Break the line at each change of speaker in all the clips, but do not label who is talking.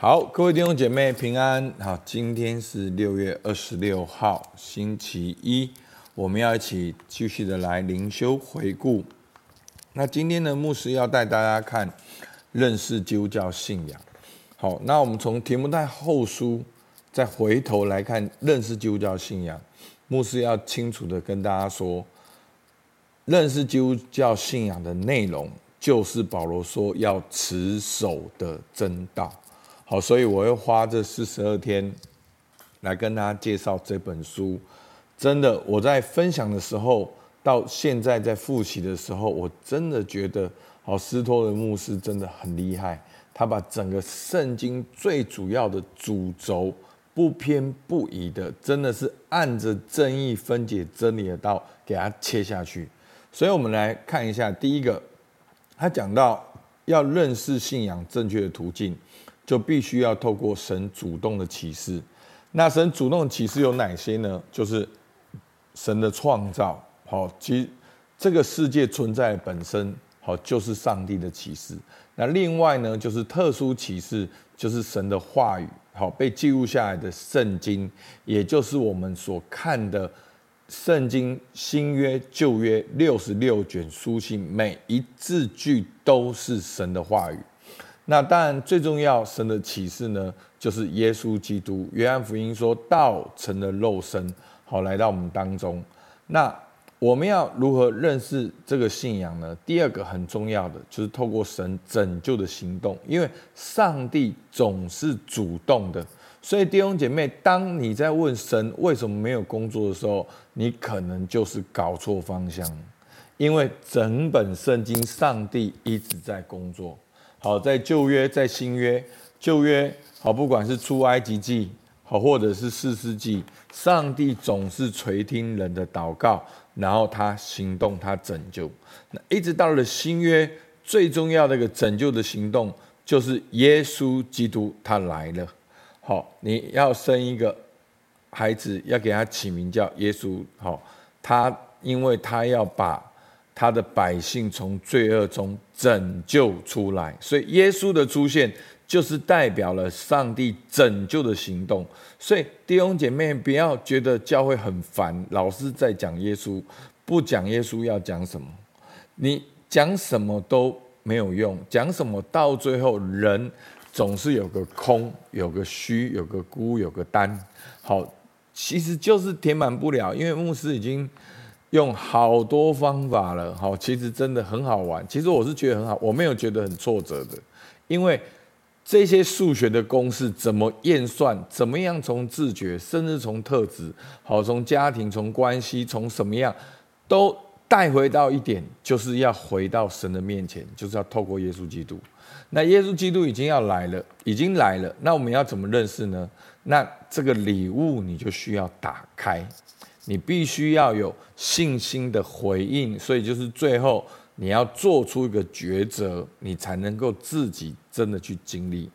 好，各位弟兄姐妹平安。好，今天是六月二十六号，星期一，我们要一起继续的来灵修回顾。那今天的牧师要带大家看认识基督教信仰。好，那我们从题目在后书再回头来看认识基督教信仰。牧师要清楚的跟大家说，认识基督教信仰的内容，就是保罗说要持守的真道。好，所以我会花这四十二天来跟大家介绍这本书。真的，我在分享的时候，到现在在复习的时候，我真的觉得，好，斯托的牧师真的很厉害。他把整个圣经最主要的主轴，不偏不倚的，真的是按着正义分解真理的道给他切下去。所以，我们来看一下，第一个，他讲到要认识信仰正确的途径。就必须要透过神主动的启示。那神主动的启示有哪些呢？就是神的创造，好，其实这个世界存在本身，好，就是上帝的启示。那另外呢，就是特殊启示，就是神的话语，好，被记录下来的圣经，也就是我们所看的圣经新约、旧约六十六卷书信，每一字句都是神的话语。那当然，最重要，神的启示呢，就是耶稣基督。约翰福音说，道成了肉身，好来到我们当中。那我们要如何认识这个信仰呢？第二个很重要的就是透过神拯救的行动，因为上帝总是主动的。所以弟兄姐妹，当你在问神为什么没有工作的时候，你可能就是搞错方向，因为整本圣经上帝一直在工作。好，在旧约，在新约，旧约好，不管是出埃及记好，或者是四世纪，上帝总是垂听人的祷告，然后他行动，他拯救。那一直到了新约，最重要的一个拯救的行动，就是耶稣基督他来了。好，你要生一个孩子，要给他起名叫耶稣。好，他因为他要把。他的百姓从罪恶中拯救出来，所以耶稣的出现就是代表了上帝拯救的行动。所以弟兄姐妹，不要觉得教会很烦，老是在讲耶稣，不讲耶稣要讲什么？你讲什么都没有用，讲什么到最后人总是有个空，有个虚，有个孤，有个单。好，其实就是填满不了，因为牧师已经。用好多方法了，好，其实真的很好玩。其实我是觉得很好，我没有觉得很挫折的，因为这些数学的公式怎么验算，怎么样从自觉，甚至从特质，好，从家庭，从关系，从什么样，都带回到一点，就是要回到神的面前，就是要透过耶稣基督。那耶稣基督已经要来了，已经来了，那我们要怎么认识呢？那这个礼物你就需要打开。你必须要有信心的回应，所以就是最后你要做出一个抉择，你才能够自己真的去经历。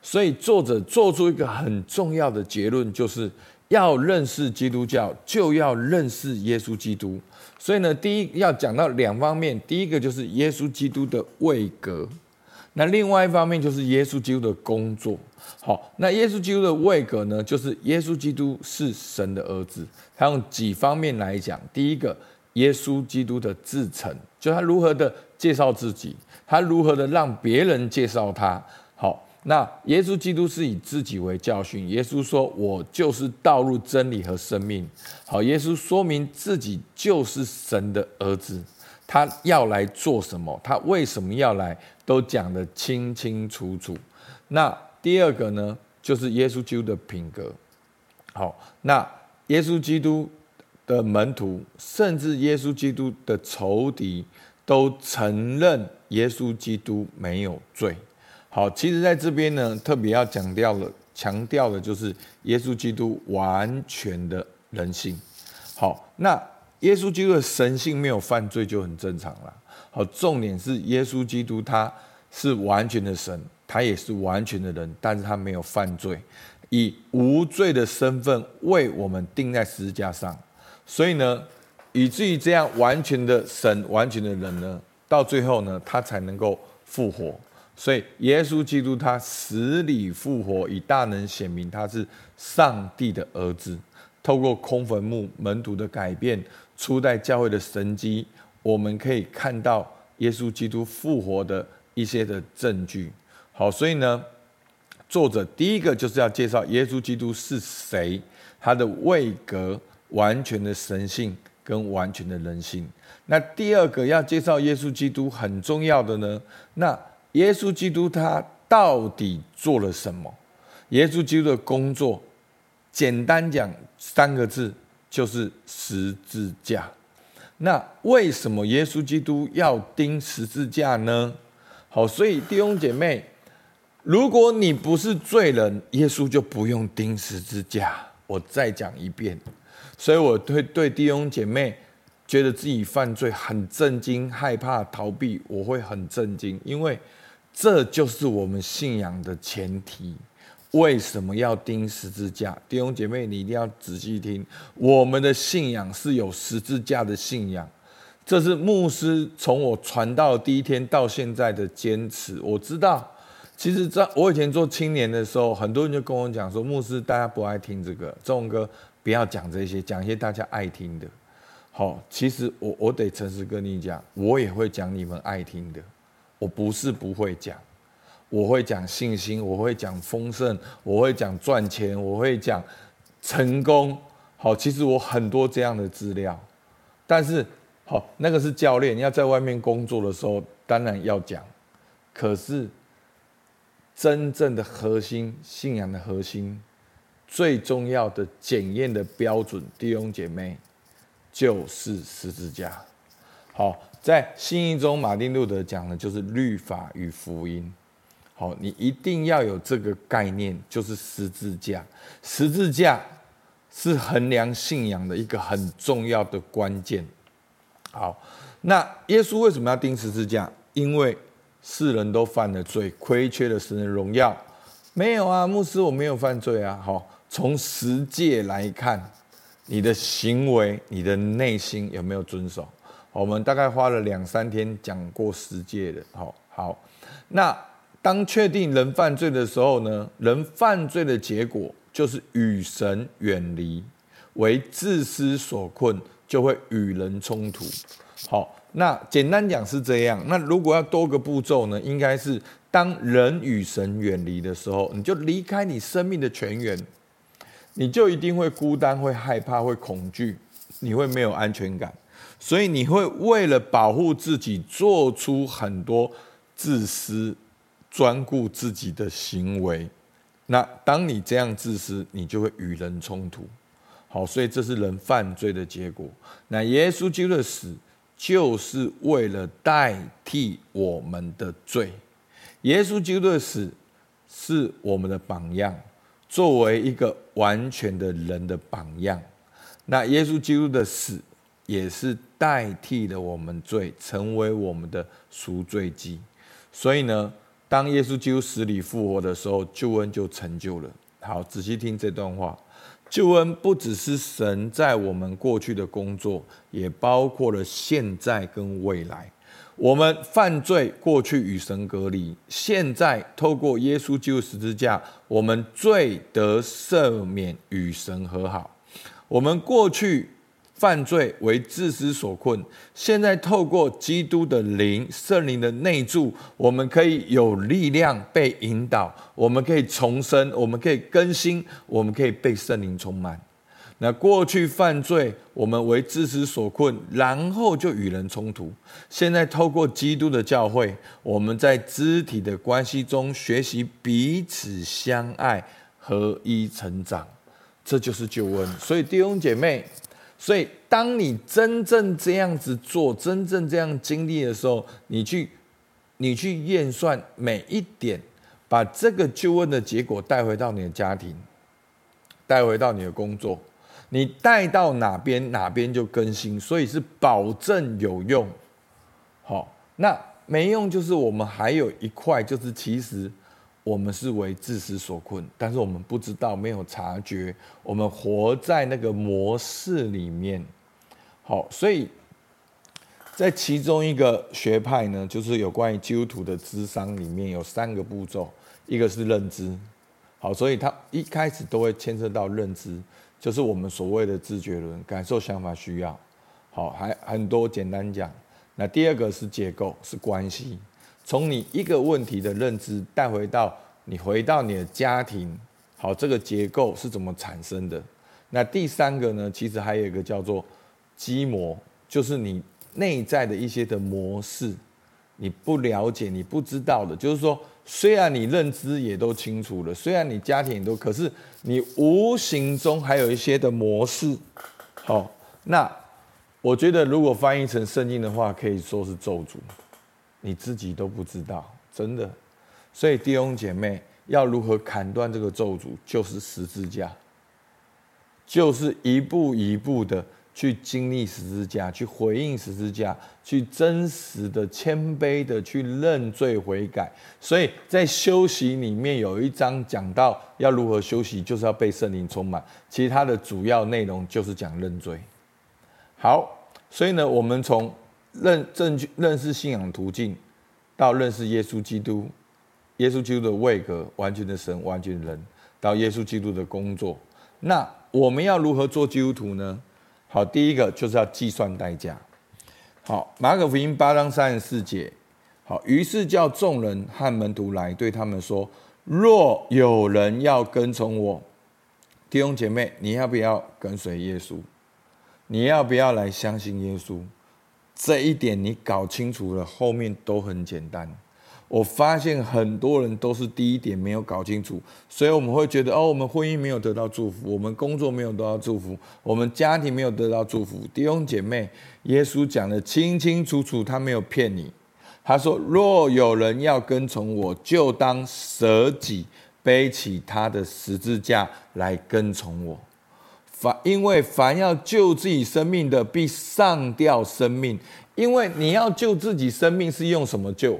所以作者做出一个很重要的结论，就是要认识基督教，就要认识耶稣基督。所以呢，第一要讲到两方面，第一个就是耶稣基督的位格。那另外一方面就是耶稣基督的工作，好，那耶稣基督的位格呢，就是耶稣基督是神的儿子。他用几方面来讲，第一个，耶稣基督的自成，就他如何的介绍自己，他如何的让别人介绍他。好，那耶稣基督是以自己为教训，耶稣说：“我就是道路、真理和生命。”好，耶稣说明自己就是神的儿子。他要来做什么？他为什么要来？都讲得清清楚楚。那第二个呢，就是耶稣基督的品格。好，那耶稣基督的门徒，甚至耶稣基督的仇敌，都承认耶稣基督没有罪。好，其实在这边呢，特别要强调了，强调的就是耶稣基督完全的人性。好，那。耶稣基督的神性没有犯罪就很正常了。好，重点是耶稣基督他是完全的神，他也是完全的人，但是他没有犯罪，以无罪的身份为我们钉在十字架上。所以呢，以至于这样完全的神、完全的人呢，到最后呢，他才能够复活。所以耶稣基督他死里复活，以大能显明他是上帝的儿子。透过空坟墓、门徒的改变、初代教会的神迹，我们可以看到耶稣基督复活的一些的证据。好，所以呢，作者第一个就是要介绍耶稣基督是谁，他的位格、完全的神性跟完全的人性。那第二个要介绍耶稣基督很重要的呢，那耶稣基督他到底做了什么？耶稣基督的工作。简单讲三个字，就是十字架。那为什么耶稣基督要钉十字架呢？好，所以弟兄姐妹，如果你不是罪人，耶稣就不用钉十字架。我再讲一遍，所以我对对弟兄姐妹觉得自己犯罪很震惊、害怕、逃避，我会很震惊，因为这就是我们信仰的前提。为什么要钉十字架？弟兄姐妹，你一定要仔细听。我们的信仰是有十字架的信仰，这是牧师从我传道第一天到现在的坚持。我知道，其实在我以前做青年的时候，很多人就跟我讲说：“牧师，大家不爱听这个，仲哥不要讲这些，讲一些大家爱听的。”好，其实我我得诚实跟你讲，我也会讲你们爱听的，我不是不会讲。我会讲信心，我会讲丰盛，我会讲赚钱，我会讲成功。好，其实我很多这样的资料，但是好，那个是教练要在外面工作的时候，当然要讲。可是真正的核心信仰的核心，最重要的检验的标准，弟兄姐妹，就是十字架。好，在信义中，马丁路德讲的就是律法与福音。好，你一定要有这个概念，就是十字架。十字架是衡量信仰的一个很重要的关键。好，那耶稣为什么要钉十字架？因为世人都犯了罪，亏缺了神的荣耀。没有啊，牧师，我没有犯罪啊。好，从十诫来看，你的行为、你的内心有没有遵守？我们大概花了两三天讲过十诫的。好，好，那。当确定人犯罪的时候呢，人犯罪的结果就是与神远离，为自私所困，就会与人冲突。好，那简单讲是这样。那如果要多个步骤呢，应该是当人与神远离的时候，你就离开你生命的泉源，你就一定会孤单、会害怕、会恐惧，你会没有安全感，所以你会为了保护自己，做出很多自私。专顾自己的行为，那当你这样自私，你就会与人冲突。好，所以这是人犯罪的结果。那耶稣基督的死就是为了代替我们的罪。耶稣基督的死是我们的榜样，作为一个完全的人的榜样。那耶稣基督的死也是代替了我们罪，成为我们的赎罪祭。所以呢，当耶稣基督死里复活的时候，救恩就成就了。好，仔细听这段话，救恩不只是神在我们过去的工作，也包括了现在跟未来。我们犯罪过去与神隔离，现在透过耶稣基督十字架，我们罪得赦免，与神和好。我们过去。犯罪为自私所困，现在透过基督的灵、圣灵的内住，我们可以有力量被引导，我们可以重生，我们可以更新，我们可以被圣灵充满。那过去犯罪，我们为自私所困，然后就与人冲突。现在透过基督的教会，我们在肢体的关系中学习彼此相爱、合一成长，这就是救恩。所以弟兄姐妹。所以，当你真正这样子做，真正这样经历的时候，你去，你去验算每一点，把这个就问的结果带回到你的家庭，带回到你的工作，你带到哪边，哪边就更新，所以是保证有用。好，那没用就是我们还有一块，就是其实。我们是为自私所困，但是我们不知道，没有察觉，我们活在那个模式里面。好，所以在其中一个学派呢，就是有关于基督徒的智商里面有三个步骤，一个是认知，好，所以他一开始都会牵涉到认知，就是我们所谓的知觉论、感受、想法、需要，好，还很多。简单讲，那第二个是结构，是关系，从你一个问题的认知带回到你回到你的家庭，好，这个结构是怎么产生的？那第三个呢，其实还有一个叫做基模，就是你。内在的一些的模式，你不了解，你不知道的，就是说，虽然你认知也都清楚了，虽然你家庭也都，可是你无形中还有一些的模式。好，那我觉得如果翻译成圣经的话，可以说是咒诅，你自己都不知道，真的。所以弟兄姐妹要如何砍断这个咒诅，就是十字架，就是一步一步的。去经历十字架，去回应十字架，去真实的、谦卑的去认罪悔改。所以在休息里面有一章讲到要如何休息，就是要被圣灵充满。其实它的主要内容就是讲认罪。好，所以呢，我们从认正确认识信仰途径，到认识耶稣基督，耶稣基督的位格，完全的神，完全的人，到耶稣基督的工作。那我们要如何做基督徒呢？好，第一个就是要计算代价。好，马可福音八章三十四节。好，于是叫众人和门徒来，对他们说：若有人要跟从我，弟兄姐妹，你要不要跟随耶稣？你要不要来相信耶稣？这一点你搞清楚了，后面都很简单。我发现很多人都是第一点没有搞清楚，所以我们会觉得哦，我们婚姻没有得到祝福，我们工作没有得到祝福，我们家庭没有得到祝福。弟兄姐妹，耶稣讲的清清楚楚，他没有骗你。他说：“若有人要跟从我，就当舍己，背起他的十字架来跟从我。凡因为凡要救自己生命的，必上吊生命。因为你要救自己生命，是用什么救？”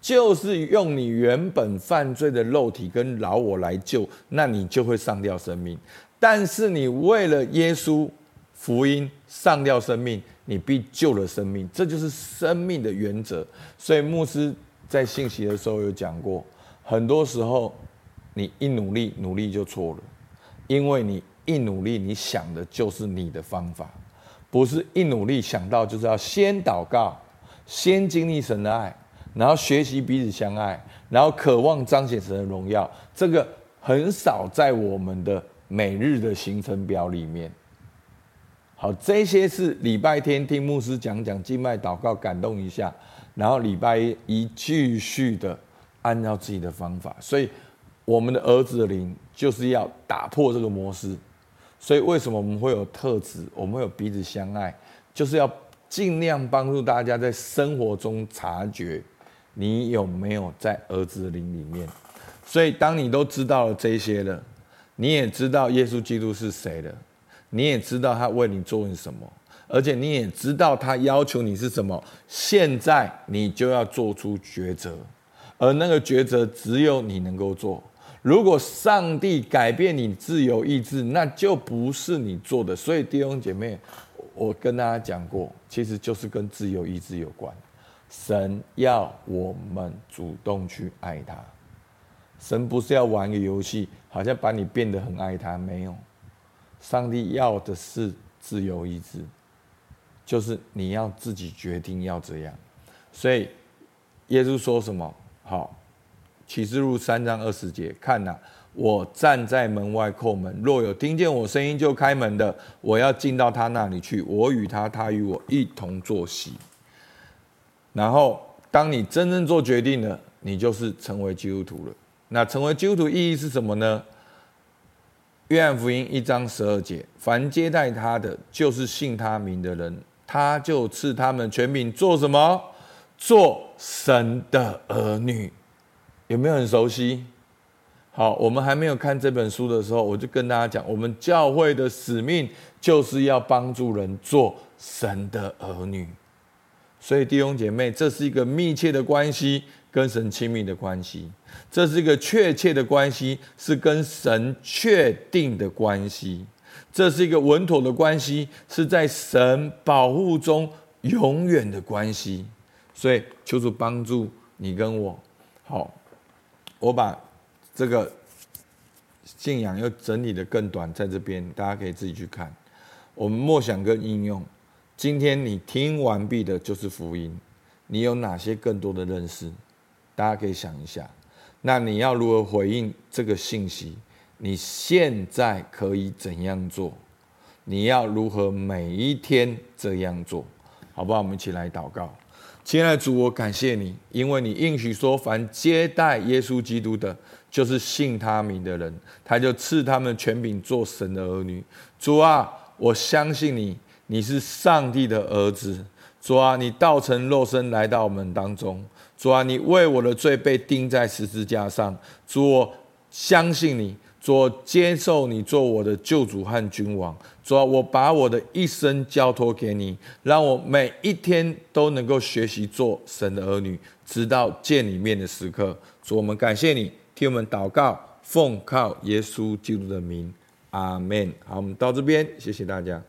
就是用你原本犯罪的肉体跟老我来救，那你就会上吊生命。但是你为了耶稣福音上吊生命，你必救了生命。这就是生命的原则。所以牧师在信息的时候有讲过，很多时候你一努力，努力就错了，因为你一努力，你想的就是你的方法，不是一努力想到就是要先祷告，先经历神的爱。然后学习彼此相爱，然后渴望彰显神的荣耀，这个很少在我们的每日的行程表里面。好，这些是礼拜天听牧师讲讲经脉祷告感动一下，然后礼拜一继续的按照自己的方法。所以我们的儿子的灵就是要打破这个模式。所以为什么我们会有特质？我们会有彼此相爱，就是要尽量帮助大家在生活中察觉。你有没有在儿子的灵里面？所以，当你都知道了这些了，你也知道耶稣基督是谁了，你也知道他为你做了什么，而且你也知道他要求你是什么。现在你就要做出抉择，而那个抉择只有你能够做。如果上帝改变你自由意志，那就不是你做的。所以，弟兄姐妹，我跟大家讲过，其实就是跟自由意志有关。神要我们主动去爱他，神不是要玩个游戏，好像把你变得很爱他，没有。上帝要的是自由意志，就是你要自己决定要这样。所以耶稣说什么？好，启示录三章二十节，看哪，我站在门外叩门，若有听见我声音就开门的，我要进到他那里去，我与他，他与我一同坐席。然后，当你真正做决定了，你就是成为基督徒了。那成为基督徒意义是什么呢？约翰福音一章十二节：凡接待他的，就是信他名的人，他就赐他们权柄做什么？做神的儿女。有没有很熟悉？好，我们还没有看这本书的时候，我就跟大家讲，我们教会的使命就是要帮助人做神的儿女。所以弟兄姐妹，这是一个密切的关系，跟神亲密的关系；这是一个确切的关系，是跟神确定的关系；这是一个稳妥的关系，是在神保护中永远的关系。所以求主帮助你跟我。好，我把这个信仰又整理得更短，在这边大家可以自己去看。我们默想跟应用。今天你听完毕的就是福音，你有哪些更多的认识？大家可以想一下。那你要如何回应这个信息？你现在可以怎样做？你要如何每一天这样做？好不好？我们一起来祷告。亲爱的主，我感谢你，因为你应许说，凡接待耶稣基督的，就是信他名的人，他就赐他们权柄做神的儿女。主啊，我相信你，你是上帝的儿子。主啊，你道成肉身来到我们当中。主啊，你为我的罪被钉在十字架上。主，我相信你。主，接受你做我的救主和君王。主啊，我把我的一生交托给你，让我每一天都能够学习做神的儿女，直到见你面的时刻。主，我们感谢你，替我们祷告，奉靠耶稣基督的名，阿门。好，我们到这边，谢谢大家。